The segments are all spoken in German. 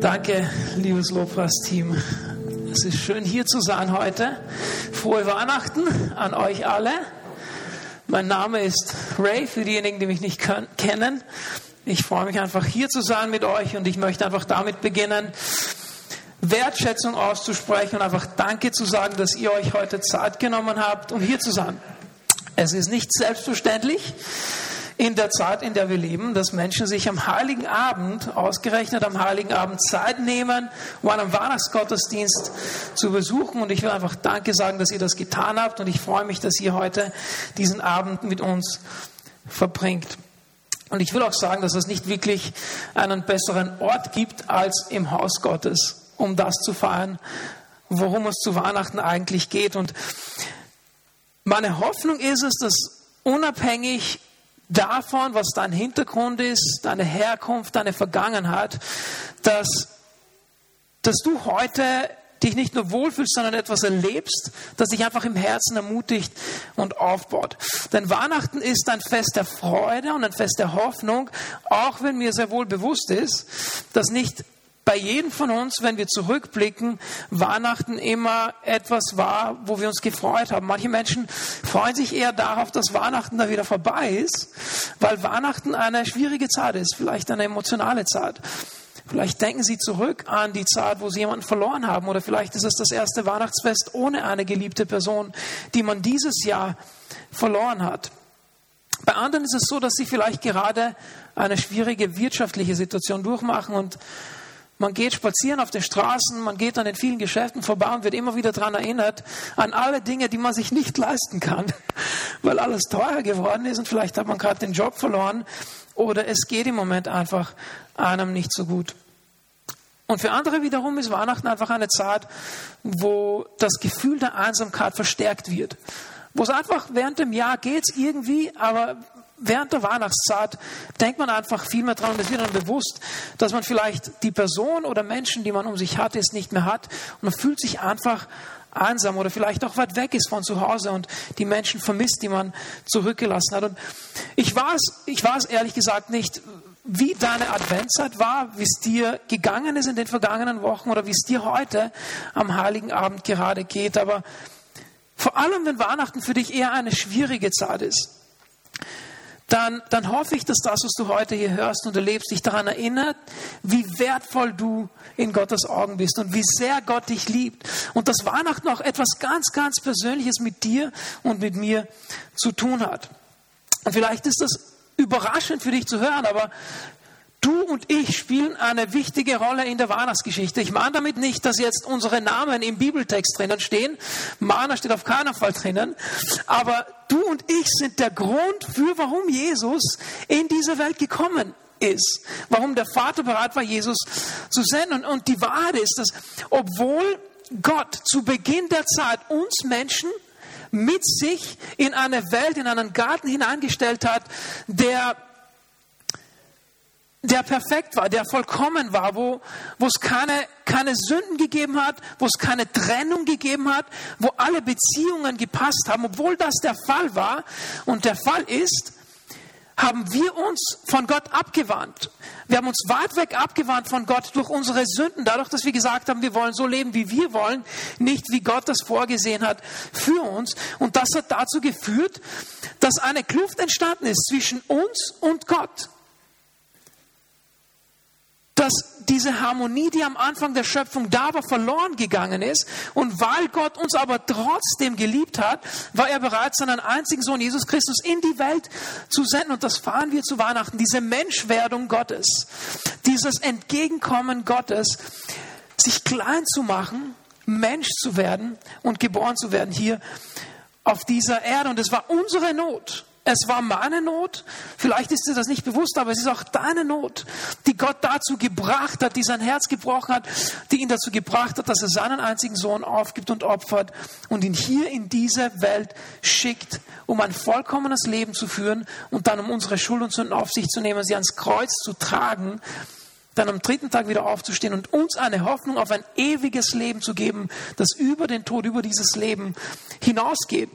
Danke, liebes Lobpreisteam. Es ist schön hier zu sein heute. Frohe Weihnachten an euch alle. Mein Name ist Ray, für diejenigen, die mich nicht kennen. Ich freue mich einfach hier zu sein mit euch und ich möchte einfach damit beginnen, Wertschätzung auszusprechen und einfach Danke zu sagen, dass ihr euch heute Zeit genommen habt, um hier zu sein. Es ist nicht selbstverständlich in der Zeit, in der wir leben, dass Menschen sich am Heiligen Abend, ausgerechnet am Heiligen Abend, Zeit nehmen, um einen Weihnachtsgottesdienst zu besuchen. Und ich will einfach Danke sagen, dass ihr das getan habt. Und ich freue mich, dass ihr heute diesen Abend mit uns verbringt. Und ich will auch sagen, dass es nicht wirklich einen besseren Ort gibt als im Haus Gottes, um das zu feiern, worum es zu Weihnachten eigentlich geht. Und meine Hoffnung ist es, dass unabhängig davon, was dein Hintergrund ist, deine Herkunft, deine Vergangenheit, dass, dass du heute dich nicht nur wohlfühlst, sondern etwas erlebst, das dich einfach im Herzen ermutigt und aufbaut. Denn Weihnachten ist ein Fest der Freude und ein Fest der Hoffnung, auch wenn mir sehr wohl bewusst ist, dass nicht bei jedem von uns, wenn wir zurückblicken, Weihnachten immer etwas war, wo wir uns gefreut haben. Manche Menschen freuen sich eher darauf, dass Weihnachten da wieder vorbei ist, weil Weihnachten eine schwierige Zeit ist, vielleicht eine emotionale Zeit. Vielleicht denken Sie zurück an die Zeit, wo Sie jemanden verloren haben, oder vielleicht ist es das erste Weihnachtsfest ohne eine geliebte Person, die man dieses Jahr verloren hat. Bei anderen ist es so, dass sie vielleicht gerade eine schwierige wirtschaftliche Situation durchmachen und man geht spazieren auf den Straßen, man geht an den vielen Geschäften vorbei und wird immer wieder daran erinnert, an alle Dinge, die man sich nicht leisten kann, weil alles teuer geworden ist und vielleicht hat man gerade den Job verloren oder es geht im Moment einfach einem nicht so gut. Und für andere wiederum ist Weihnachten einfach eine Zeit, wo das Gefühl der Einsamkeit verstärkt wird. Wo es einfach während dem Jahr geht irgendwie, aber während der Weihnachtszeit denkt man einfach viel mehr dran und es wird dann bewusst, dass man vielleicht die Person oder Menschen, die man um sich hat, jetzt nicht mehr hat und man fühlt sich einfach einsam oder vielleicht auch weit weg ist von zu Hause und die Menschen vermisst, die man zurückgelassen hat. Und ich weiß, ich weiß ehrlich gesagt nicht, wie deine Adventszeit war, wie es dir gegangen ist in den vergangenen Wochen oder wie es dir heute am Heiligen Abend gerade geht. Aber vor allem, wenn Weihnachten für dich eher eine schwierige Zeit ist, dann, dann hoffe ich, dass das, was du heute hier hörst und erlebst, dich daran erinnert, wie wertvoll du in Gottes Augen bist und wie sehr Gott dich liebt. Und dass Weihnachten auch etwas ganz, ganz Persönliches mit dir und mit mir zu tun hat. Und vielleicht ist das überraschend für dich zu hören, aber Du und ich spielen eine wichtige Rolle in der Weihnachtsgeschichte. Ich meine damit nicht, dass jetzt unsere Namen im Bibeltext drinnen stehen. Mana steht auf keinen Fall drinnen. Aber du und ich sind der Grund für, warum Jesus in diese Welt gekommen ist. Warum der Vater bereit war, Jesus zu senden. Und die Wahrheit ist, dass obwohl Gott zu Beginn der Zeit uns Menschen mit sich in eine Welt, in einen Garten hineingestellt hat, der der perfekt war, der vollkommen war, wo, wo es keine, keine Sünden gegeben hat, wo es keine Trennung gegeben hat, wo alle Beziehungen gepasst haben, obwohl das der Fall war und der Fall ist, haben wir uns von Gott abgewandt. Wir haben uns weit weg abgewandt von Gott durch unsere Sünden, dadurch, dass wir gesagt haben, wir wollen so leben, wie wir wollen, nicht wie Gott das vorgesehen hat für uns. Und das hat dazu geführt, dass eine Kluft entstanden ist zwischen uns und Gott dass diese Harmonie, die am Anfang der Schöpfung da war, verloren gegangen ist. Und weil Gott uns aber trotzdem geliebt hat, war er bereit, seinen einzigen Sohn Jesus Christus in die Welt zu senden. Und das fahren wir zu Weihnachten. Diese Menschwerdung Gottes, dieses Entgegenkommen Gottes, sich klein zu machen, Mensch zu werden und geboren zu werden hier auf dieser Erde. Und es war unsere Not. Es war meine Not, vielleicht ist dir das nicht bewusst, aber es ist auch deine Not, die Gott dazu gebracht hat, die sein Herz gebrochen hat, die ihn dazu gebracht hat, dass er seinen einzigen Sohn aufgibt und opfert und ihn hier in diese Welt schickt, um ein vollkommenes Leben zu führen und dann um unsere Schuld und Sünden auf sich zu nehmen, sie ans Kreuz zu tragen, dann am dritten Tag wieder aufzustehen und uns eine Hoffnung auf ein ewiges Leben zu geben, das über den Tod, über dieses Leben hinausgeht.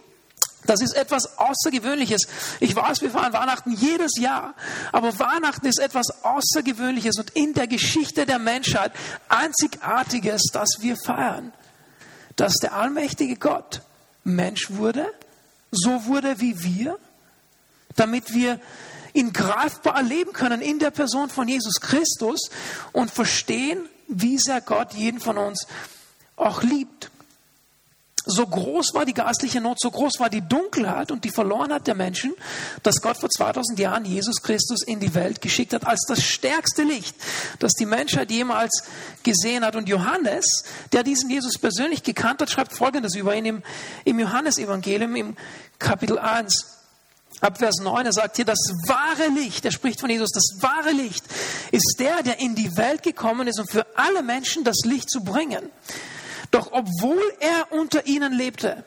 Das ist etwas Außergewöhnliches. Ich weiß, wir feiern Weihnachten jedes Jahr, aber Weihnachten ist etwas Außergewöhnliches und in der Geschichte der Menschheit einzigartiges, das wir feiern. Dass der allmächtige Gott Mensch wurde, so wurde wie wir, damit wir ihn greifbar erleben können in der Person von Jesus Christus und verstehen, wie sehr Gott jeden von uns auch liebt so groß war die geistliche Not, so groß war die Dunkelheit und die Verlorenheit der Menschen, dass Gott vor 2000 Jahren Jesus Christus in die Welt geschickt hat als das stärkste Licht, das die Menschheit jemals gesehen hat. Und Johannes, der diesen Jesus persönlich gekannt hat, schreibt Folgendes über ihn im, im Johannesevangelium im Kapitel 1. Ab Vers 9, er sagt hier, das wahre Licht, er spricht von Jesus, das wahre Licht ist der, der in die Welt gekommen ist, um für alle Menschen das Licht zu bringen. Doch obwohl er unter ihnen lebte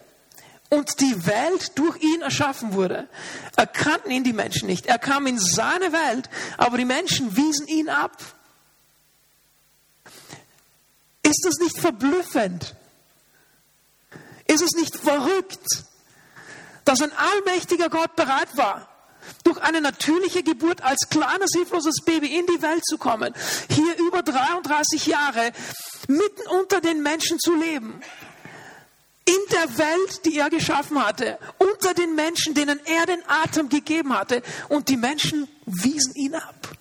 und die Welt durch ihn erschaffen wurde, erkannten ihn die Menschen nicht. Er kam in seine Welt, aber die Menschen wiesen ihn ab. Ist das nicht verblüffend? Ist es nicht verrückt, dass ein allmächtiger Gott bereit war, durch eine natürliche Geburt als kleines, hilfloses Baby in die Welt zu kommen, hier über 33 Jahre mitten unter den Menschen zu leben. In der Welt, die er geschaffen hatte, unter den Menschen, denen er den Atem gegeben hatte, und die Menschen wiesen ihn ab.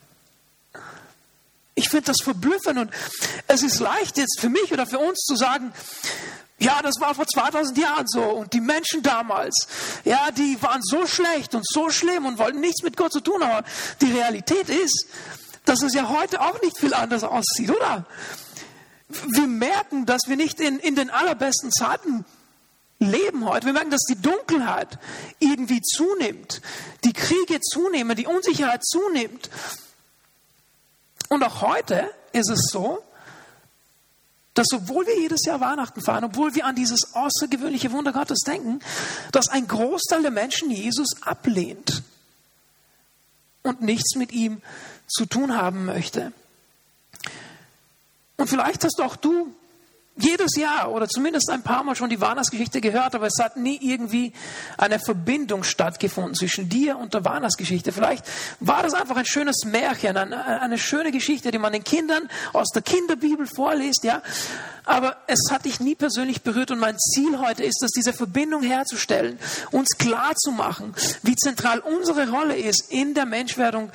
Ich finde das verblüffend und es ist leicht jetzt für mich oder für uns zu sagen, ja, das war vor 2000 Jahren so und die Menschen damals, ja, die waren so schlecht und so schlimm und wollten nichts mit Gott zu tun, aber die Realität ist, dass es ja heute auch nicht viel anders aussieht, oder? Wir merken, dass wir nicht in, in den allerbesten Zeiten leben heute. Wir merken, dass die Dunkelheit irgendwie zunimmt, die Kriege zunehmen, die Unsicherheit zunimmt. Und auch heute ist es so, dass obwohl wir jedes Jahr Weihnachten feiern, obwohl wir an dieses außergewöhnliche Wunder Gottes denken, dass ein Großteil der Menschen Jesus ablehnt und nichts mit ihm zu tun haben möchte. Und vielleicht hast auch du jedes Jahr oder zumindest ein paar Mal schon die Weihnachtsgeschichte gehört, aber es hat nie irgendwie eine Verbindung stattgefunden zwischen dir und der Weihnachtsgeschichte. Vielleicht war das einfach ein schönes Märchen, eine, eine schöne Geschichte, die man den Kindern aus der Kinderbibel vorliest, ja. Aber es hat dich nie persönlich berührt und mein Ziel heute ist es, diese Verbindung herzustellen, uns klar zu machen, wie zentral unsere Rolle ist in der Menschwerdung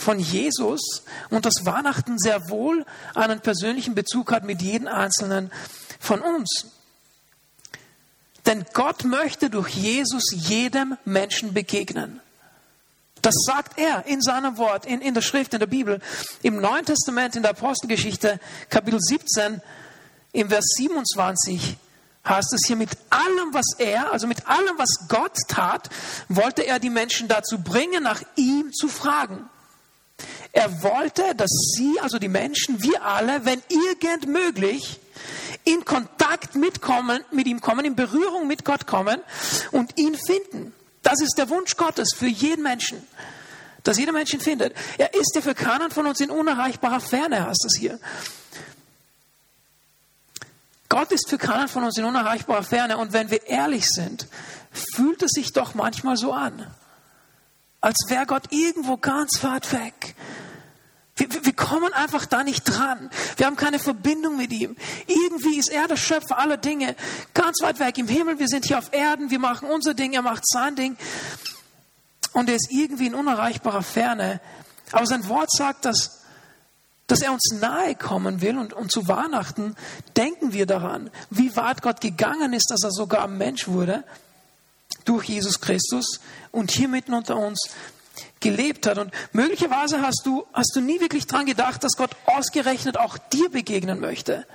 von Jesus und dass Weihnachten sehr wohl einen persönlichen Bezug hat mit jedem Einzelnen von uns. Denn Gott möchte durch Jesus jedem Menschen begegnen. Das sagt er in seinem Wort, in, in der Schrift, in der Bibel. Im Neuen Testament, in der Apostelgeschichte, Kapitel 17, im Vers 27, heißt es hier, mit allem, was er, also mit allem, was Gott tat, wollte er die Menschen dazu bringen, nach ihm zu fragen. Er wollte, dass sie, also die Menschen, wir alle, wenn irgend möglich, in Kontakt mitkommen, mit ihm kommen, in Berührung mit Gott kommen und ihn finden. Das ist der Wunsch Gottes für jeden Menschen, dass jeder Mensch ihn findet. Er ist ja für keinen von uns in unerreichbarer Ferne, heißt es hier. Gott ist für keinen von uns in unerreichbarer Ferne und wenn wir ehrlich sind, fühlt es sich doch manchmal so an, als wäre Gott irgendwo ganz weit weg wir, wir kommen einfach da nicht dran. Wir haben keine Verbindung mit ihm. Irgendwie ist er der Schöpfer aller Dinge, ganz weit weg im Himmel. Wir sind hier auf Erden, wir machen unser Ding, er macht sein Ding. Und er ist irgendwie in unerreichbarer Ferne. Aber sein Wort sagt, dass, dass er uns nahe kommen will. Und, und zu Weihnachten denken wir daran, wie weit Gott gegangen ist, dass er sogar Mensch wurde durch Jesus Christus und hier mitten unter uns gelebt hat. Und möglicherweise hast du, hast du nie wirklich daran gedacht, dass Gott ausgerechnet auch dir begegnen möchte.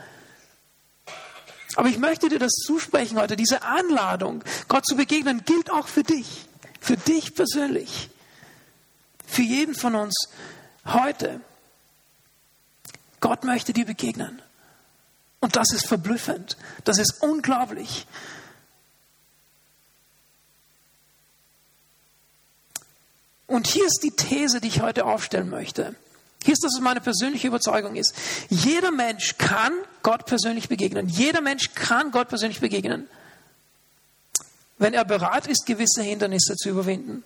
Aber ich möchte dir das zusprechen heute. Diese Anladung, Gott zu begegnen, gilt auch für dich. Für dich persönlich. Für jeden von uns heute. Gott möchte dir begegnen. Und das ist verblüffend. Das ist unglaublich. Und hier ist die These, die ich heute aufstellen möchte. Hier ist das, was meine persönliche Überzeugung ist. Jeder Mensch kann Gott persönlich begegnen. Jeder Mensch kann Gott persönlich begegnen. wenn er bereit ist, gewisse Hindernisse zu überwinden.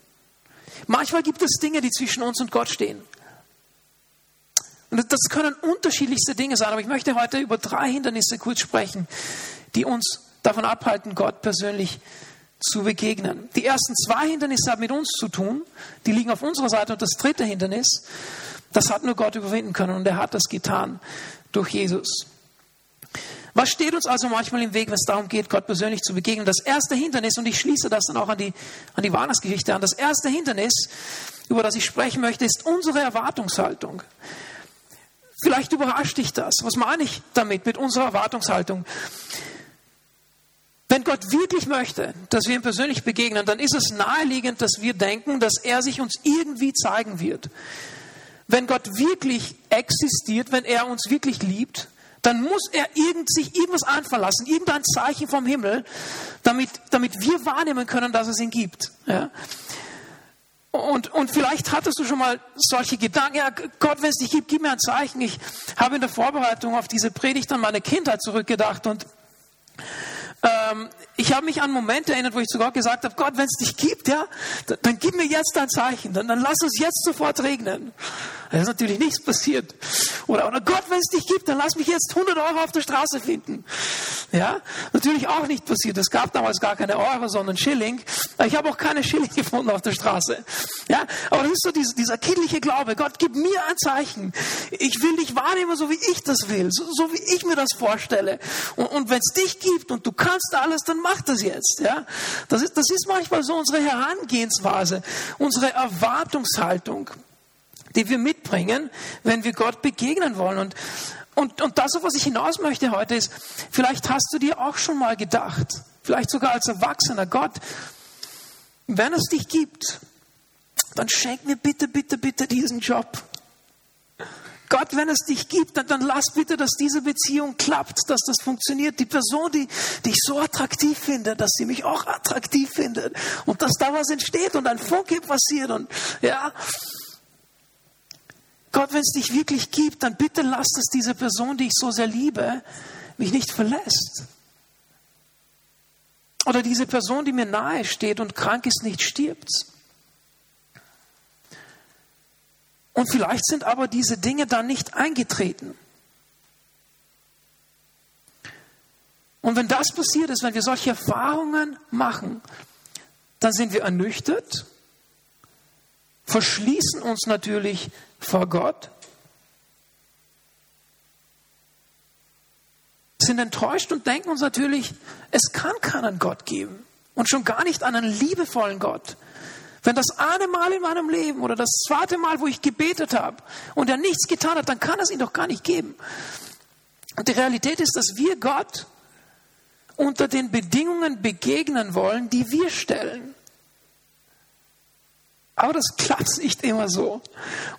Manchmal gibt es Dinge, die zwischen uns und Gott stehen. Und das können unterschiedlichste Dinge sein, aber ich möchte heute über drei Hindernisse kurz sprechen, die uns davon abhalten, Gott persönlich zu begegnen. Die ersten zwei Hindernisse haben mit uns zu tun, die liegen auf unserer Seite und das dritte Hindernis, das hat nur Gott überwinden können und er hat das getan durch Jesus. Was steht uns also manchmal im Weg, wenn es darum geht, Gott persönlich zu begegnen? Das erste Hindernis, und ich schließe das dann auch an die, an die Weihnachtsgeschichte an, das erste Hindernis, über das ich sprechen möchte, ist unsere Erwartungshaltung. Vielleicht überrascht dich das. Was meine ich damit, mit unserer Erwartungshaltung? Wenn Gott wirklich möchte, dass wir ihm persönlich begegnen, dann ist es naheliegend, dass wir denken, dass er sich uns irgendwie zeigen wird. Wenn Gott wirklich existiert, wenn er uns wirklich liebt, dann muss er irgend, sich irgendwas einfallen lassen, irgendein Zeichen vom Himmel, damit, damit wir wahrnehmen können, dass es ihn gibt. Ja? Und, und vielleicht hattest du schon mal solche Gedanken, ja Gott, wenn es dich gibt, gib mir ein Zeichen. Ich habe in der Vorbereitung auf diese Predigt an meine Kindheit zurückgedacht und ähm, ich habe mich an Momente erinnert, wo ich zu Gott gesagt habe, Gott, wenn es dich gibt, ja, dann, dann, gib mir jetzt ein Zeichen, dann, dann lass es jetzt sofort regnen. Da ist natürlich nichts passiert. Oder, oder Gott, wenn es dich gibt, dann lass mich jetzt 100 Euro auf der Straße finden. Ja, natürlich auch nicht passiert. Es gab damals gar keine Euro, sondern Schilling. Ich habe auch keine Schilling gefunden auf der Straße. Ja, aber das ist so dieser, dieser kindliche Glaube. Gott, gib mir ein Zeichen. Ich will dich wahrnehmen, so wie ich das will, so, so wie ich mir das vorstelle. Und, und wenn es dich gibt und du kannst alles, dann mach das jetzt. Ja, das ist, das ist manchmal so unsere Herangehensweise, unsere Erwartungshaltung die wir mitbringen, wenn wir Gott begegnen wollen. Und, und, und das, auf was ich hinaus möchte heute, ist, vielleicht hast du dir auch schon mal gedacht, vielleicht sogar als Erwachsener, Gott, wenn es dich gibt, dann schenk mir bitte, bitte, bitte diesen Job. Gott, wenn es dich gibt, dann, dann lass bitte, dass diese Beziehung klappt, dass das funktioniert. Die Person, die, die ich so attraktiv finde, dass sie mich auch attraktiv findet und dass da was entsteht und ein Funke passiert und ja, Gott, wenn es dich wirklich gibt, dann bitte lass, dass diese Person, die ich so sehr liebe, mich nicht verlässt. Oder diese Person, die mir nahe steht und krank ist, nicht stirbt. Und vielleicht sind aber diese Dinge dann nicht eingetreten. Und wenn das passiert ist, wenn wir solche Erfahrungen machen, dann sind wir ernüchtert, verschließen uns natürlich vor Gott, sind enttäuscht und denken uns natürlich, es kann keinen Gott geben und schon gar nicht einen liebevollen Gott. Wenn das eine Mal in meinem Leben oder das zweite Mal, wo ich gebetet habe und er nichts getan hat, dann kann es ihn doch gar nicht geben. Und die Realität ist, dass wir Gott unter den Bedingungen begegnen wollen, die wir stellen. Aber das klappt nicht immer so.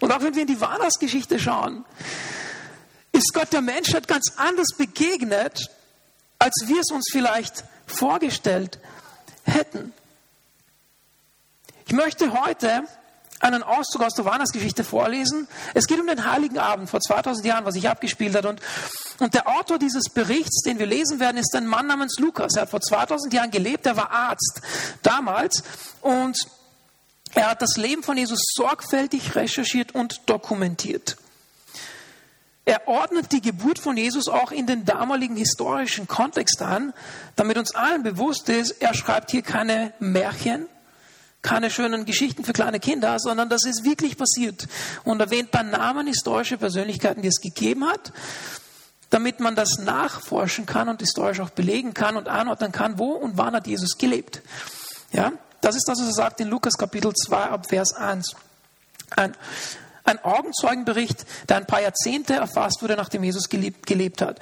Und auch wenn wir in die Weihnachtsgeschichte schauen, ist Gott der Menschheit ganz anders begegnet, als wir es uns vielleicht vorgestellt hätten. Ich möchte heute einen Auszug aus der Weihnachtsgeschichte vorlesen. Es geht um den Heiligen Abend vor 2000 Jahren, was sich abgespielt hat. Und, und der Autor dieses Berichts, den wir lesen werden, ist ein Mann namens Lukas. Er hat vor 2000 Jahren gelebt, er war Arzt damals. Und er hat das Leben von Jesus sorgfältig recherchiert und dokumentiert. Er ordnet die Geburt von Jesus auch in den damaligen historischen Kontext an, damit uns allen bewusst ist, er schreibt hier keine Märchen, keine schönen Geschichten für kleine Kinder, sondern das ist wirklich passiert und erwähnt bei Namen historische Persönlichkeiten, die es gegeben hat, damit man das nachforschen kann und historisch auch belegen kann und einordnen kann, wo und wann hat Jesus gelebt. Ja? Das ist das, was er sagt in Lukas Kapitel 2 ab Vers 1. Ein, ein Augenzeugenbericht, der ein paar Jahrzehnte erfasst wurde, nachdem Jesus gelebt, gelebt hat.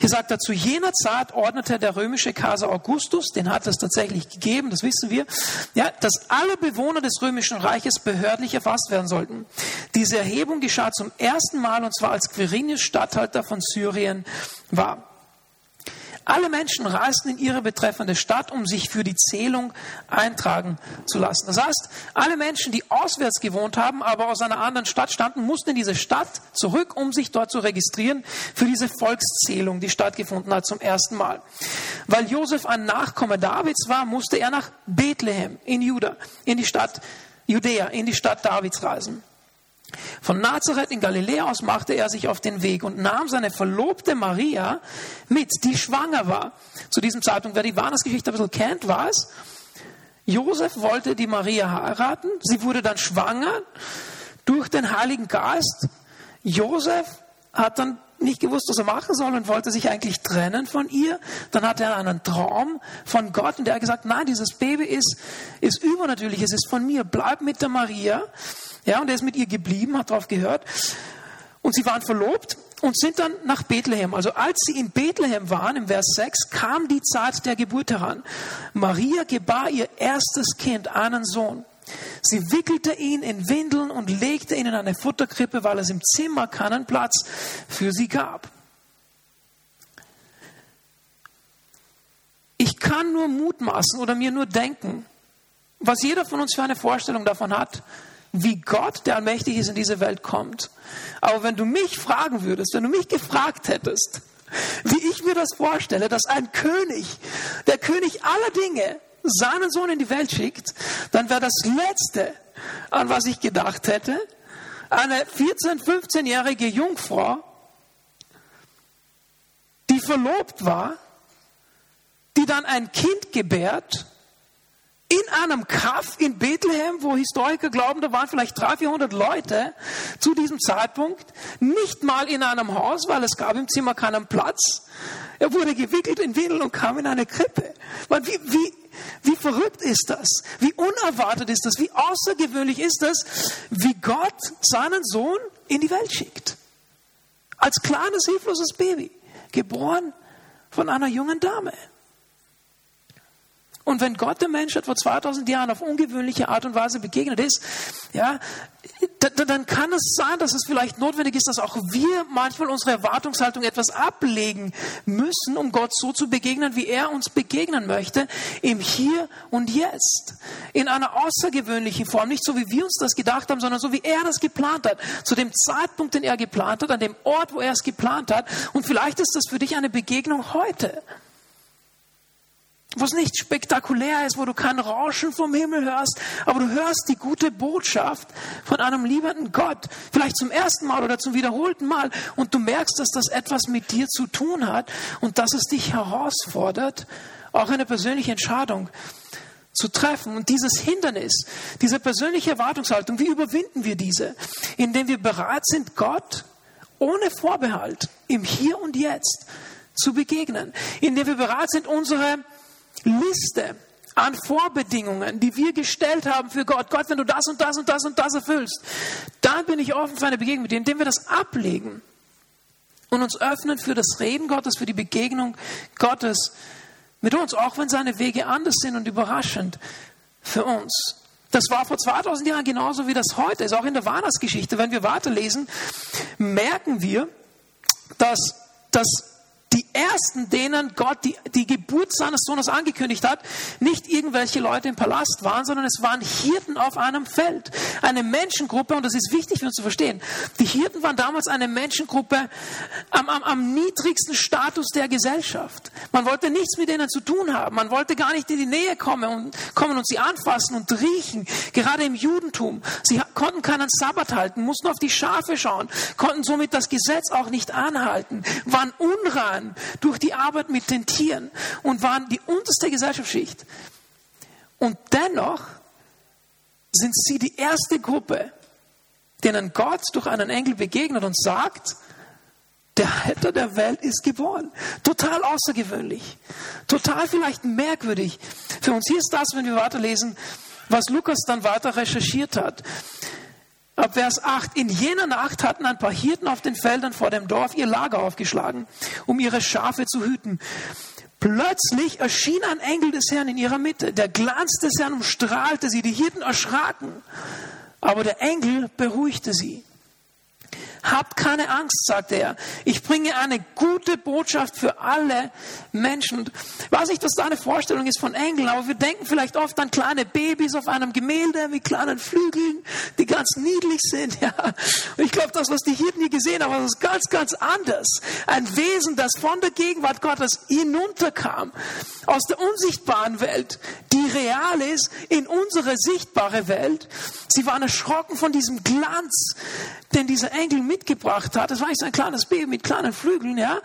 Hier sagt er, zu jener Zeit ordnete der römische Kaiser Augustus, den hat es tatsächlich gegeben, das wissen wir, ja, dass alle Bewohner des römischen Reiches behördlich erfasst werden sollten. Diese Erhebung geschah zum ersten Mal und zwar als Quirinius Statthalter von Syrien war. Alle Menschen reisten in ihre betreffende Stadt, um sich für die Zählung eintragen zu lassen. Das heißt, alle Menschen, die auswärts gewohnt haben, aber aus einer anderen Stadt standen, mussten in diese Stadt zurück, um sich dort zu registrieren für diese Volkszählung, die stattgefunden hat zum ersten Mal. Weil Josef ein Nachkomme Davids war, musste er nach Bethlehem in Juda, in die Stadt Judäa, in die Stadt Davids reisen. Von Nazareth in Galiläa aus machte er sich auf den Weg und nahm seine Verlobte Maria mit, die schwanger war. Zu diesem Zeitpunkt, wer die Weihnachtsgeschichte ein bisschen kennt, weiß, Josef wollte die Maria heiraten. Sie wurde dann schwanger durch den Heiligen Geist. Josef hat dann nicht gewusst, was er machen soll und wollte sich eigentlich trennen von ihr. Dann hatte er einen Traum von Gott und der hat gesagt, nein, dieses Baby ist, ist übernatürlich, es ist von mir, bleib mit der Maria. Ja, und er ist mit ihr geblieben, hat darauf gehört. Und sie waren verlobt und sind dann nach Bethlehem. Also als sie in Bethlehem waren, im Vers 6, kam die Zeit der Geburt heran. Maria gebar ihr erstes Kind, einen Sohn. Sie wickelte ihn in Windeln und legte ihn in eine Futterkrippe, weil es im Zimmer keinen Platz für sie gab. Ich kann nur mutmaßen oder mir nur denken, was jeder von uns für eine Vorstellung davon hat, wie Gott, der allmächtig ist, in diese Welt kommt. Aber wenn du mich fragen würdest, wenn du mich gefragt hättest, wie ich mir das vorstelle, dass ein König, der König aller Dinge, seinen Sohn in die Welt schickt, dann wäre das Letzte, an was ich gedacht hätte, eine 14-, 15-jährige Jungfrau, die verlobt war, die dann ein Kind gebärt in einem Kaff in Bethlehem, wo Historiker glauben, da waren vielleicht 300, 400 Leute zu diesem Zeitpunkt, nicht mal in einem Haus, weil es gab im Zimmer keinen Platz. Er wurde gewickelt in Windeln und kam in eine Krippe. Wie, wie, wie verrückt ist das? Wie unerwartet ist das? Wie außergewöhnlich ist das, wie Gott seinen Sohn in die Welt schickt? Als kleines, hilfloses Baby, geboren von einer jungen Dame. Und wenn Gott der Menschheit vor 2000 Jahren auf ungewöhnliche Art und Weise begegnet ist, ja, dann kann es sein, dass es vielleicht notwendig ist, dass auch wir manchmal unsere Erwartungshaltung etwas ablegen müssen, um Gott so zu begegnen, wie er uns begegnen möchte, im Hier und Jetzt. In einer außergewöhnlichen Form. Nicht so, wie wir uns das gedacht haben, sondern so, wie er das geplant hat. Zu dem Zeitpunkt, den er geplant hat, an dem Ort, wo er es geplant hat. Und vielleicht ist das für dich eine Begegnung heute wo es nicht spektakulär ist, wo du kein Rauschen vom Himmel hörst, aber du hörst die gute Botschaft von einem liebenden Gott, vielleicht zum ersten Mal oder zum wiederholten Mal, und du merkst, dass das etwas mit dir zu tun hat und dass es dich herausfordert, auch eine persönliche Entscheidung zu treffen. Und dieses Hindernis, diese persönliche Erwartungshaltung, wie überwinden wir diese? Indem wir bereit sind, Gott ohne Vorbehalt im Hier und Jetzt zu begegnen. Indem wir bereit sind, unsere Liste an Vorbedingungen, die wir gestellt haben für Gott. Gott, wenn du das und das und das und das erfüllst, dann bin ich offen für eine Begegnung mit dir, indem wir das ablegen und uns öffnen für das Reden Gottes, für die Begegnung Gottes mit uns, auch wenn seine Wege anders sind und überraschend für uns. Das war vor 2000 Jahren genauso wie das heute ist, auch in der Weihnachtsgeschichte. Wenn wir weiterlesen, merken wir, dass das die ersten, denen Gott die, die Geburt seines Sohnes angekündigt hat, nicht irgendwelche Leute im Palast waren, sondern es waren Hirten auf einem Feld. Eine Menschengruppe, und das ist wichtig für uns zu verstehen. Die Hirten waren damals eine Menschengruppe am, am, am niedrigsten Status der Gesellschaft. Man wollte nichts mit denen zu tun haben. Man wollte gar nicht in die Nähe kommen und, kommen und sie anfassen und riechen. Gerade im Judentum. Sie konnten keinen Sabbat halten, mussten auf die Schafe schauen, konnten somit das Gesetz auch nicht anhalten, waren unrein gegangen durch die Arbeit mit den Tieren und waren die unterste Gesellschaftsschicht. Und dennoch sind sie die erste Gruppe, denen Gott durch einen Engel begegnet und sagt, der Retter der Welt ist geboren. Total außergewöhnlich. Total vielleicht merkwürdig. Für uns hier ist das, wenn wir weiterlesen, was Lukas dann weiter recherchiert hat. Ab Vers 8. In jener Nacht hatten ein paar Hirten auf den Feldern vor dem Dorf ihr Lager aufgeschlagen, um ihre Schafe zu hüten. Plötzlich erschien ein Engel des Herrn in ihrer Mitte. Der Glanz des Herrn umstrahlte sie. Die Hirten erschraken. Aber der Engel beruhigte sie. Habt keine Angst, sagt er. Ich bringe eine gute Botschaft für alle Menschen. Und ich weiß nicht, was deine Vorstellung ist von Engeln, aber wir denken vielleicht oft an kleine Babys auf einem Gemälde mit kleinen Flügeln, die ganz niedlich sind. Ja. Und ich glaube, das, was die hier gesehen haben, ist ganz, ganz anders. Ein Wesen, das von der Gegenwart Gottes hinunterkam, aus der unsichtbaren Welt, die real ist, in unsere sichtbare Welt. Sie waren erschrocken von diesem Glanz, den dieser Engel mitgebracht hat. Das war nicht so ein kleines Baby mit kleinen Flügeln, ja.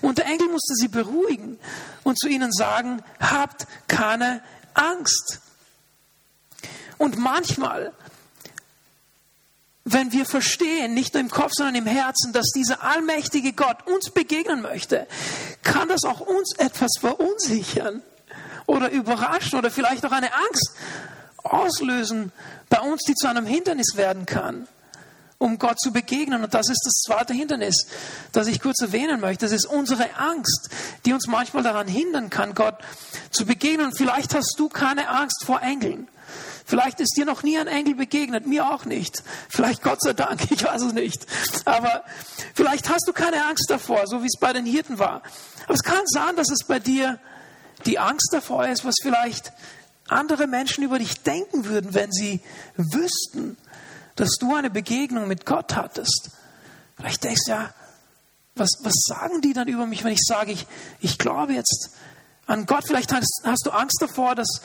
Und der Engel musste sie beruhigen und zu ihnen sagen, habt keine Angst. Und manchmal wenn wir verstehen, nicht nur im Kopf, sondern im Herzen, dass dieser allmächtige Gott uns begegnen möchte, kann das auch uns etwas verunsichern oder überraschen oder vielleicht auch eine Angst auslösen bei uns, die zu einem Hindernis werden kann, um Gott zu begegnen. Und das ist das zweite Hindernis, das ich kurz erwähnen möchte. Das ist unsere Angst, die uns manchmal daran hindern kann, Gott zu begegnen. Und vielleicht hast du keine Angst vor Engeln. Vielleicht ist dir noch nie ein Engel begegnet, mir auch nicht. Vielleicht Gott sei Dank, ich weiß es nicht. Aber vielleicht hast du keine Angst davor, so wie es bei den Hirten war. Aber es kann sein, dass es bei dir die Angst davor ist, was vielleicht andere Menschen über dich denken würden, wenn sie wüssten, dass du eine Begegnung mit Gott hattest. Vielleicht denkst du ja, was, was sagen die dann über mich, wenn ich sage, ich, ich glaube jetzt an Gott? Vielleicht hast, hast du Angst davor, dass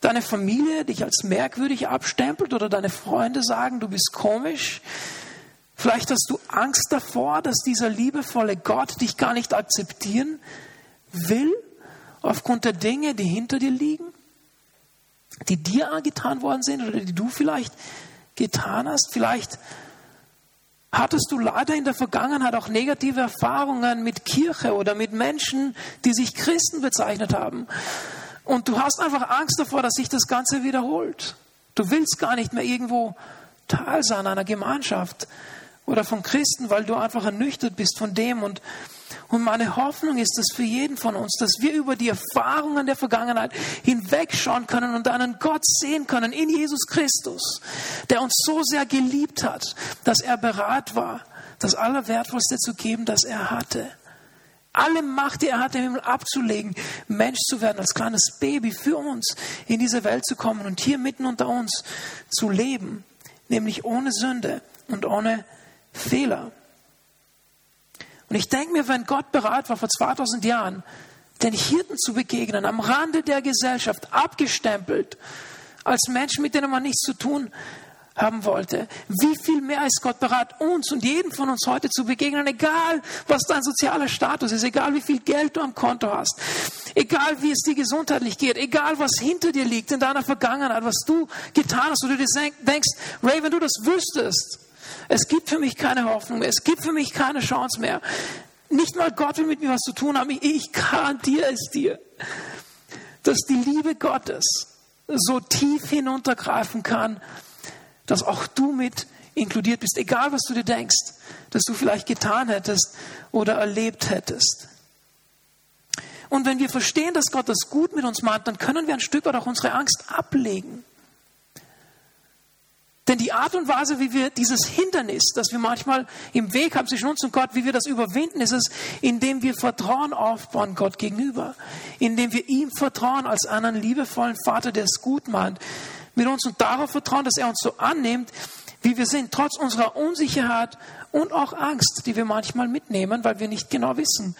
deine Familie dich als merkwürdig abstempelt oder deine Freunde sagen, du bist komisch. Vielleicht hast du Angst davor, dass dieser liebevolle Gott dich gar nicht akzeptieren will, aufgrund der Dinge, die hinter dir liegen, die dir angetan worden sind oder die du vielleicht getan hast. Vielleicht hattest du leider in der Vergangenheit auch negative Erfahrungen mit Kirche oder mit Menschen, die sich Christen bezeichnet haben. Und du hast einfach Angst davor, dass sich das Ganze wiederholt. Du willst gar nicht mehr irgendwo Teil sein einer Gemeinschaft oder von Christen, weil du einfach ernüchtert bist von dem. Und, und meine Hoffnung ist es für jeden von uns, dass wir über die Erfahrungen der Vergangenheit hinwegschauen können und einen Gott sehen können in Jesus Christus, der uns so sehr geliebt hat, dass er bereit war, das Allerwertvollste zu geben, das er hatte alle Macht, die er hat, im Himmel abzulegen, Mensch zu werden, als kleines Baby für uns in diese Welt zu kommen und hier mitten unter uns zu leben, nämlich ohne Sünde und ohne Fehler. Und ich denke mir, wenn Gott bereit war, vor 2000 Jahren den Hirten zu begegnen, am Rande der Gesellschaft, abgestempelt, als Menschen, mit denen man nichts zu tun haben wollte. Wie viel mehr ist Gott bereit, uns und jedem von uns heute zu begegnen, egal was dein sozialer Status ist, egal wie viel Geld du am Konto hast, egal wie es dir gesundheitlich geht, egal was hinter dir liegt in deiner Vergangenheit, was du getan hast, wo du dir denkst, Ray, wenn du das wüsstest, es gibt für mich keine Hoffnung mehr, es gibt für mich keine Chance mehr. Nicht mal Gott will mit mir was zu tun haben, ich garantiere es dir, dass die Liebe Gottes so tief hinuntergreifen kann, dass auch du mit inkludiert bist, egal was du dir denkst, dass du vielleicht getan hättest oder erlebt hättest. Und wenn wir verstehen, dass Gott das gut mit uns meint, dann können wir ein Stück weit auch unsere Angst ablegen. Denn die Art und Weise, wie wir dieses Hindernis, das wir manchmal im Weg haben zwischen uns und Gott, wie wir das überwinden, ist es, indem wir Vertrauen aufbauen Gott gegenüber, indem wir ihm vertrauen als einen liebevollen Vater, der es gut meint, mit uns und darauf vertrauen, dass er uns so annimmt, wie wir sind, trotz unserer Unsicherheit und auch Angst, die wir manchmal mitnehmen, weil wir nicht genau wissen,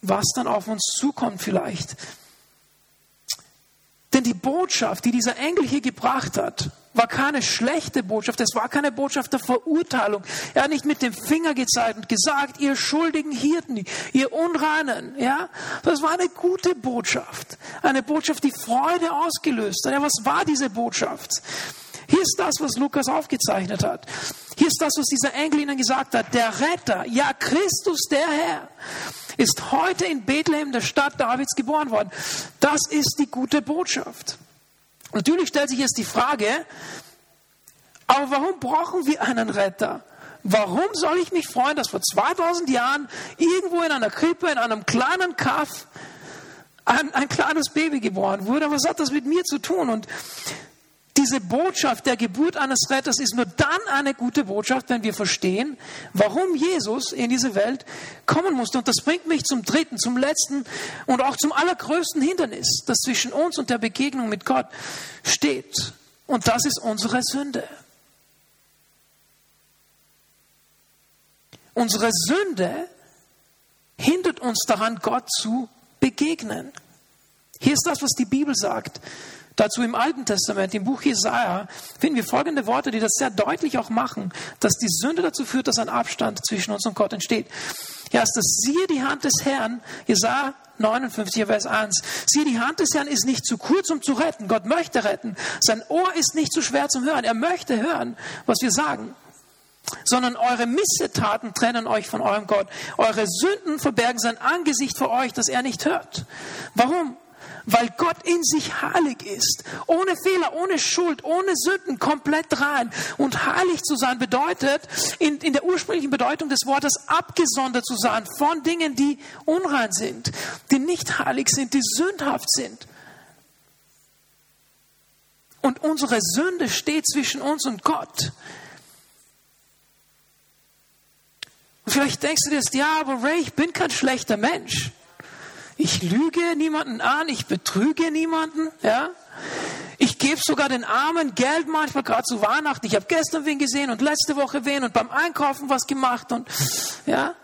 was dann auf uns zukommt vielleicht. Denn die Botschaft, die dieser Engel hier gebracht hat, war keine schlechte Botschaft, es war keine Botschaft der Verurteilung. Er hat nicht mit dem Finger gezeigt und gesagt, ihr schuldigen Hirten, ihr Unreinen, ja. Das war eine gute Botschaft. Eine Botschaft, die Freude ausgelöst hat. Ja, was war diese Botschaft? Hier ist das, was Lukas aufgezeichnet hat. Hier ist das, was dieser Engel ihnen gesagt hat. Der Retter, ja Christus, der Herr, ist heute in Bethlehem, der Stadt Davids, geboren worden. Das ist die gute Botschaft. Natürlich stellt sich jetzt die Frage, aber warum brauchen wir einen Retter? Warum soll ich mich freuen, dass vor 2000 Jahren irgendwo in einer Krippe, in einem kleinen Kaff, ein, ein kleines Baby geboren wurde? Was hat das mit mir zu tun? Und Diese Botschaft der Geburt eines Retters ist nur dann eine gute Botschaft, wenn wir verstehen, warum Jesus in diese Welt kommen musste. Und das bringt mich zum dritten, zum letzten und auch zum allergrößten Hindernis, das zwischen uns und der Begegnung mit Gott steht. Und das ist unsere Sünde. Unsere Sünde hindert uns daran, Gott zu begegnen. Hier ist das, was die Bibel sagt. Dazu im Alten Testament, im Buch Jesaja, finden wir folgende Worte, die das sehr deutlich auch machen, dass die Sünde dazu führt, dass ein Abstand zwischen uns und Gott entsteht. Erstes, siehe die Hand des Herrn, Jesaja 59, Vers 1. Siehe, die Hand des Herrn ist nicht zu kurz, um zu retten. Gott möchte retten. Sein Ohr ist nicht zu schwer zum Hören. Er möchte hören, was wir sagen. Sondern eure Missetaten trennen euch von eurem Gott. Eure Sünden verbergen sein Angesicht vor euch, dass er nicht hört. Warum? Weil Gott in sich heilig ist, ohne Fehler, ohne Schuld, ohne Sünden, komplett rein. Und heilig zu sein bedeutet, in, in der ursprünglichen Bedeutung des Wortes, abgesondert zu sein von Dingen, die unrein sind, die nicht heilig sind, die sündhaft sind. Und unsere Sünde steht zwischen uns und Gott. Und vielleicht denkst du dir, ja, aber Ray, ich bin kein schlechter Mensch. Ich lüge niemanden an, ich betrüge niemanden, ja. Ich gebe sogar den Armen Geld manchmal, gerade zu Weihnachten. Ich habe gestern wen gesehen und letzte Woche wen und beim Einkaufen was gemacht und, ja.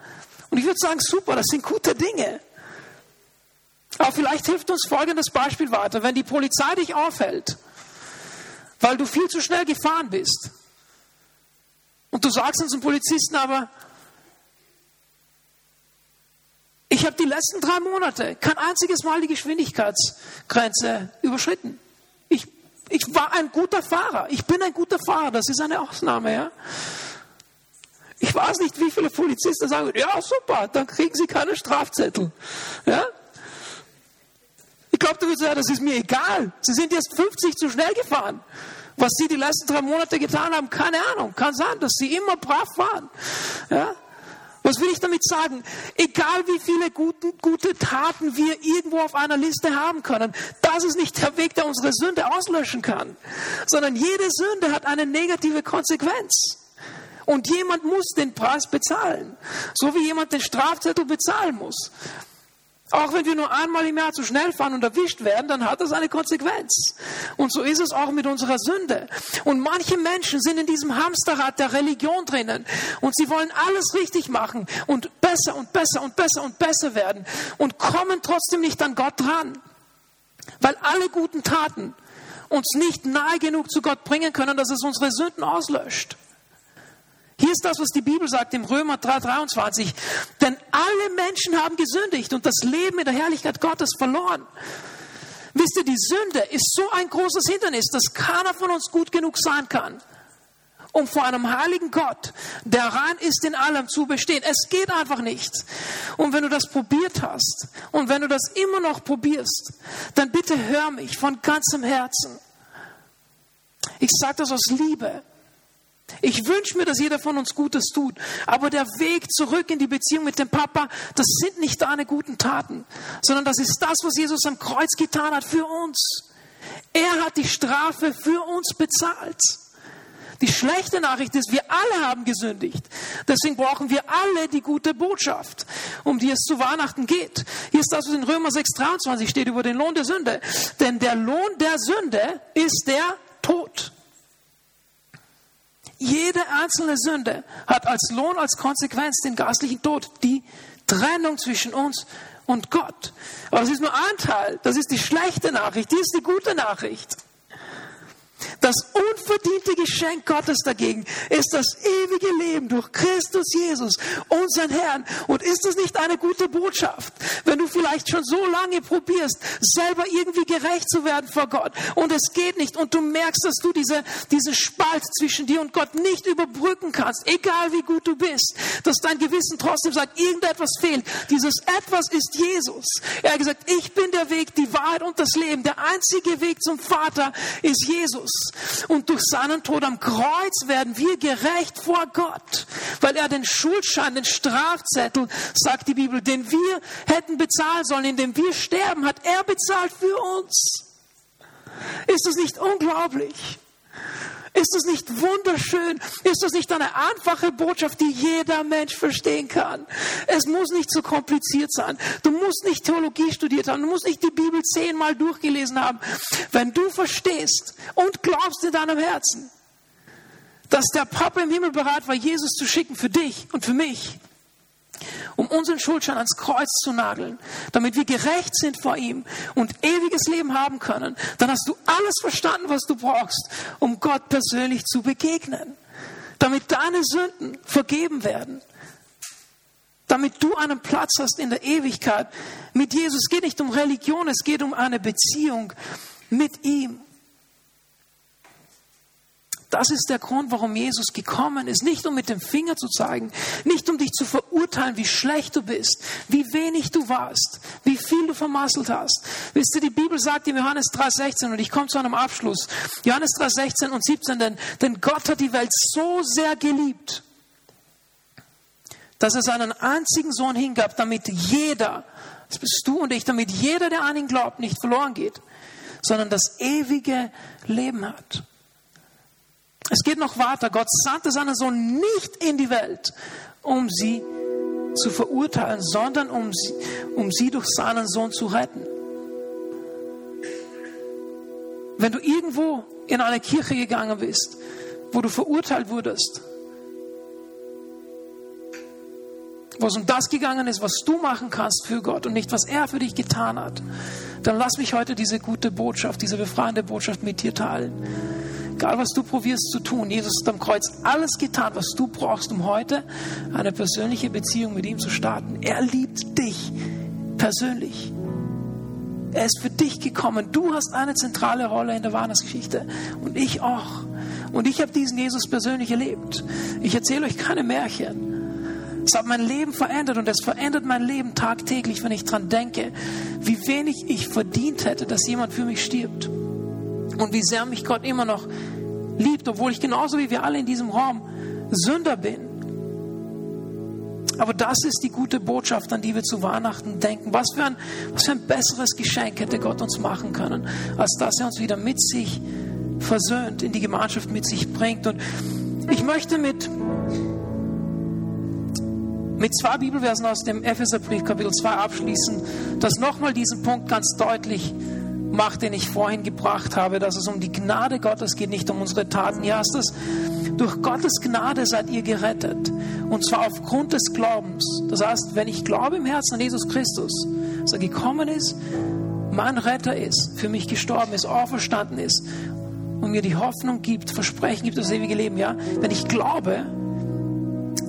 Und ich würde sagen, super, das sind gute Dinge. Aber vielleicht hilft uns folgendes Beispiel weiter. Wenn die Polizei dich aufhält, weil du viel zu schnell gefahren bist, und du sagst uns zum Polizisten aber, Ich habe die letzten drei Monate kein einziges Mal die Geschwindigkeitsgrenze überschritten. Ich, ich war ein guter Fahrer. Ich bin ein guter Fahrer. Das ist eine Ausnahme, ja. Ich weiß nicht, wie viele Polizisten sagen, ja, super, dann kriegen sie keine Strafzettel. Ja? Ich glaube, du würdest sagen, das ist mir egal. Sie sind jetzt 50 zu schnell gefahren. Was sie die letzten drei Monate getan haben, keine Ahnung. Kann sein, dass sie immer brav waren. Ja? Was will ich damit sagen? Egal wie viele guten, gute Taten wir irgendwo auf einer Liste haben können, das ist nicht der Weg, der unsere Sünde auslöschen kann, sondern jede Sünde hat eine negative Konsequenz. Und jemand muss den Preis bezahlen, so wie jemand den Strafzettel bezahlen muss. Auch wenn wir nur einmal im Jahr zu schnell fahren und erwischt werden, dann hat das eine Konsequenz. Und so ist es auch mit unserer Sünde. Und manche Menschen sind in diesem Hamsterrad der Religion drinnen und sie wollen alles richtig machen und besser und besser und besser und besser werden und kommen trotzdem nicht an Gott dran. Weil alle guten Taten uns nicht nahe genug zu Gott bringen können, dass es unsere Sünden auslöscht. Hier ist das, was die Bibel sagt im Römer 3,23. Denn alle Menschen haben gesündigt und das Leben in der Herrlichkeit Gottes verloren. Wisst ihr, die Sünde ist so ein großes Hindernis, dass keiner von uns gut genug sein kann, um vor einem heiligen Gott, der rein ist in allem, zu bestehen. Es geht einfach nicht. Und wenn du das probiert hast und wenn du das immer noch probierst, dann bitte hör mich von ganzem Herzen. Ich sage das aus Liebe. Ich wünsche mir, dass jeder von uns Gutes tut. Aber der Weg zurück in die Beziehung mit dem Papa, das sind nicht deine guten Taten, sondern das ist das, was Jesus am Kreuz getan hat für uns. Er hat die Strafe für uns bezahlt. Die schlechte Nachricht ist, wir alle haben gesündigt. Deswegen brauchen wir alle die gute Botschaft, um die es zu Weihnachten geht. Hier ist das, was in Römer 6, 23 steht über den Lohn der Sünde. Denn der Lohn der Sünde ist der Tod. Jede einzelne Sünde hat als Lohn, als Konsequenz den geistlichen Tod, die Trennung zwischen uns und Gott. Aber das ist nur ein Teil. Das ist die schlechte Nachricht. Die ist die gute Nachricht. Das unverdiente Geschenk Gottes dagegen ist das ewige Leben durch Christus Jesus, unseren Herrn. Und ist das nicht eine gute Botschaft, wenn du vielleicht schon so lange probierst, selber irgendwie gerecht zu werden vor Gott und es geht nicht und du merkst, dass du diese, diesen Spalt zwischen dir und Gott nicht überbrücken kannst, egal wie gut du bist, dass dein Gewissen trotzdem sagt, irgendetwas fehlt. Dieses etwas ist Jesus. Er hat gesagt, ich bin der Weg, die Wahrheit und das Leben. Der einzige Weg zum Vater ist. Jesus. Und durch seinen Tod am Kreuz werden wir gerecht vor Gott, weil er den Schuldschein, den Strafzettel, sagt die Bibel, den wir hätten bezahlen sollen, indem wir sterben, hat er bezahlt für uns. Ist das nicht unglaublich? Ist das nicht wunderschön? Ist das nicht eine einfache Botschaft, die jeder Mensch verstehen kann? Es muss nicht so kompliziert sein. Du musst nicht Theologie studiert haben. Du musst nicht die Bibel zehnmal durchgelesen haben. Wenn du verstehst und glaubst in deinem Herzen, dass der Papa im Himmel bereit war, Jesus zu schicken für dich und für mich, um unseren Schuldschein ans Kreuz zu nageln, damit wir gerecht sind vor ihm und ewiges Leben haben können, dann hast du alles verstanden, was du brauchst, um Gott persönlich zu begegnen, damit deine Sünden vergeben werden, damit du einen Platz hast in der Ewigkeit mit Jesus. Es geht nicht um Religion, es geht um eine Beziehung mit ihm. Das ist der Grund, warum Jesus gekommen ist. Nicht um mit dem Finger zu zeigen, nicht um dich zu verurteilen, wie schlecht du bist, wie wenig du warst, wie viel du vermasselt hast. Wisst ihr, die Bibel sagt in Johannes 3,16 und ich komme zu einem Abschluss. Johannes 3,16 und 17, denn, denn Gott hat die Welt so sehr geliebt, dass er seinen einzigen Sohn hingab, damit jeder, das bist du und ich, damit jeder, der an ihn glaubt, nicht verloren geht, sondern das ewige Leben hat. Es geht noch weiter. Gott sandte seinen Sohn nicht in die Welt, um sie zu verurteilen, sondern um sie, um sie durch seinen Sohn zu retten. Wenn du irgendwo in eine Kirche gegangen bist, wo du verurteilt wurdest, wo es um das gegangen ist, was du machen kannst für Gott und nicht, was er für dich getan hat, dann lass mich heute diese gute Botschaft, diese befreiende Botschaft mit dir teilen. Egal, was du probierst zu tun, Jesus hat am Kreuz alles getan, was du brauchst, um heute eine persönliche Beziehung mit ihm zu starten. Er liebt dich persönlich. Er ist für dich gekommen. Du hast eine zentrale Rolle in der Weihnachtsgeschichte und ich auch. Und ich habe diesen Jesus persönlich erlebt. Ich erzähle euch keine Märchen. Es hat mein Leben verändert und es verändert mein Leben tagtäglich, wenn ich daran denke, wie wenig ich verdient hätte, dass jemand für mich stirbt und wie sehr mich Gott immer noch liebt, obwohl ich genauso wie wir alle in diesem Raum Sünder bin. Aber das ist die gute Botschaft, an die wir zu Weihnachten denken. Was für ein, was für ein besseres Geschenk hätte Gott uns machen können, als dass er uns wieder mit sich versöhnt, in die Gemeinschaft mit sich bringt. Und ich möchte mit, mit zwei Bibelversen aus dem Epheserbrief Kapitel 2 abschließen, das nochmal diesen Punkt ganz deutlich macht, den ich vorhin gebracht habe, dass es um die Gnade Gottes geht, nicht um unsere Taten. Ja, ist das, durch Gottes Gnade seid ihr gerettet. Und zwar aufgrund des Glaubens. Das heißt, wenn ich glaube im Herzen an Jesus Christus, dass er gekommen ist, mein Retter ist, für mich gestorben ist, auferstanden ist und mir die Hoffnung gibt, Versprechen gibt, das ewige Leben, ja, wenn ich glaube,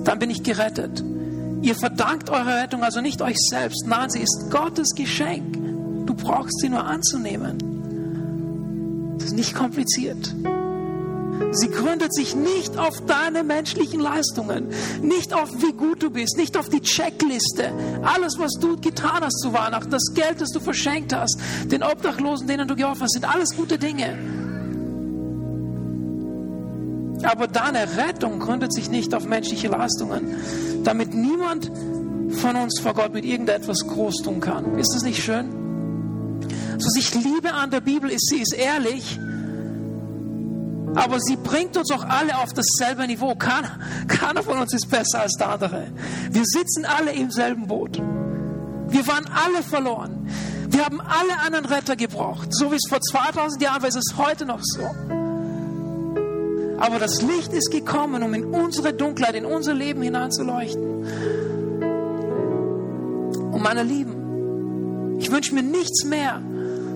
dann bin ich gerettet. Ihr verdankt eure Rettung also nicht euch selbst, nein, sie ist Gottes Geschenk. Du brauchst sie nur anzunehmen. Das ist nicht kompliziert. Sie gründet sich nicht auf deine menschlichen Leistungen, nicht auf wie gut du bist, nicht auf die Checkliste. Alles, was du getan hast zu Weihnachten, das Geld, das du verschenkt hast, den Obdachlosen, denen du geholfen hast, sind alles gute Dinge. Aber deine Rettung gründet sich nicht auf menschliche Leistungen, damit niemand von uns vor Gott mit irgendetwas groß tun kann. Ist das nicht schön? Was ich liebe an der Bibel ist, sie ist ehrlich, aber sie bringt uns auch alle auf dasselbe Niveau. Keiner, keiner von uns ist besser als der andere. Wir sitzen alle im selben Boot. Wir waren alle verloren. Wir haben alle einen Retter gebraucht. So wie es vor 2000 Jahren war, ist es heute noch so. Aber das Licht ist gekommen, um in unsere Dunkelheit, in unser Leben hineinzuleuchten. Und meine Lieben, ich wünsche mir nichts mehr,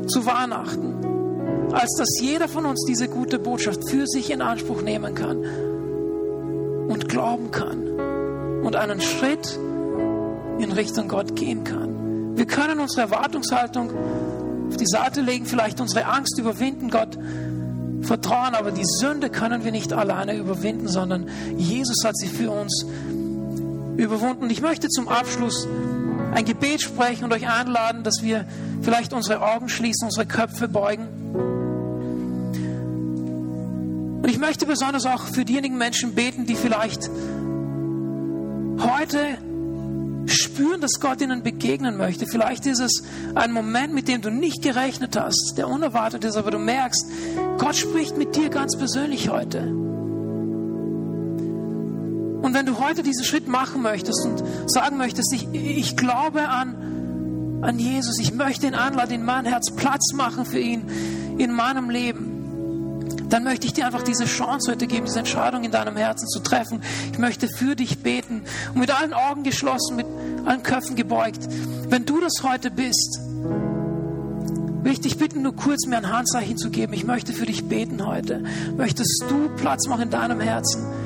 zu Weihnachten, als dass jeder von uns diese gute Botschaft für sich in Anspruch nehmen kann und glauben kann und einen Schritt in Richtung Gott gehen kann. Wir können unsere Erwartungshaltung auf die Seite legen, vielleicht unsere Angst überwinden, Gott vertrauen, aber die Sünde können wir nicht alleine überwinden, sondern Jesus hat sie für uns überwunden. Ich möchte zum Abschluss ein Gebet sprechen und euch einladen, dass wir vielleicht unsere Augen schließen, unsere Köpfe beugen. Und ich möchte besonders auch für diejenigen Menschen beten, die vielleicht heute spüren, dass Gott ihnen begegnen möchte. Vielleicht ist es ein Moment, mit dem du nicht gerechnet hast, der unerwartet ist, aber du merkst, Gott spricht mit dir ganz persönlich heute. Und wenn du heute diesen Schritt machen möchtest und sagen möchtest, ich, ich glaube an, an Jesus, ich möchte ihn anladen, in mein Herz Platz machen für ihn in meinem Leben, dann möchte ich dir einfach diese Chance heute geben, diese Entscheidung in deinem Herzen zu treffen. Ich möchte für dich beten und mit allen Augen geschlossen, mit allen Köpfen gebeugt. Wenn du das heute bist, will ich dich bitten, nur kurz mir ein Handzeichen zu geben. Ich möchte für dich beten heute. Möchtest du Platz machen in deinem Herzen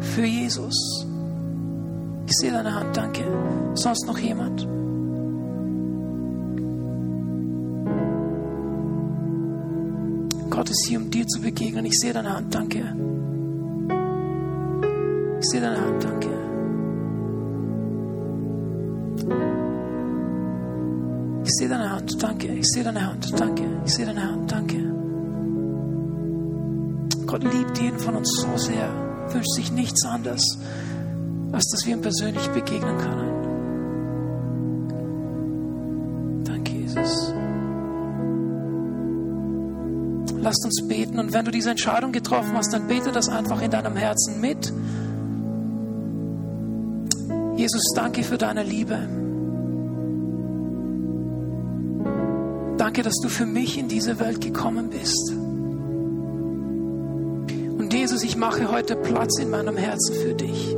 für Jesus? Ich sehe deine Hand, danke. Sonst noch jemand? Gott ist hier, um dir zu begegnen. Ich sehe deine Hand, danke. Ich sehe deine Hand, danke. Ich sehe deine Hand, danke. Ich sehe deine Hand, danke. Ich sehe deine Hand, danke. Gott liebt jeden von uns so sehr, wünscht sich nichts anderes, als dass wir ihm persönlich begegnen können. lasst uns beten. Und wenn du diese Entscheidung getroffen hast, dann bete das einfach in deinem Herzen mit. Jesus, danke für deine Liebe. Danke, dass du für mich in diese Welt gekommen bist. Mache heute Platz in meinem Herzen für dich.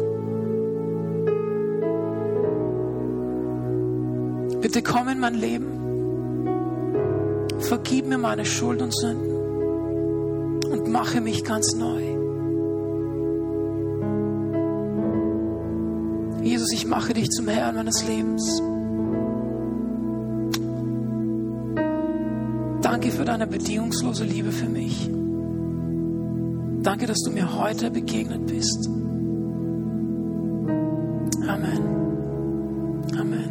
Bitte komm in mein Leben. Vergib mir meine Schuld und Sünden mache mich ganz neu. Jesus, ich mache dich zum Herrn meines Lebens. Danke für deine bedingungslose Liebe für mich. Danke, dass du mir heute begegnet bist. Amen. Amen.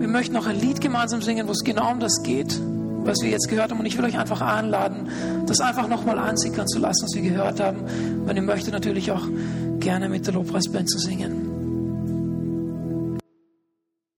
Wir möchten noch ein Lied gemeinsam singen, wo es genau um das geht was wir jetzt gehört haben. Und ich will euch einfach einladen, das einfach nochmal ansickern zu lassen, was wir gehört haben. Wenn ihr möchtet, natürlich auch gerne mit der Lobpreisband zu singen.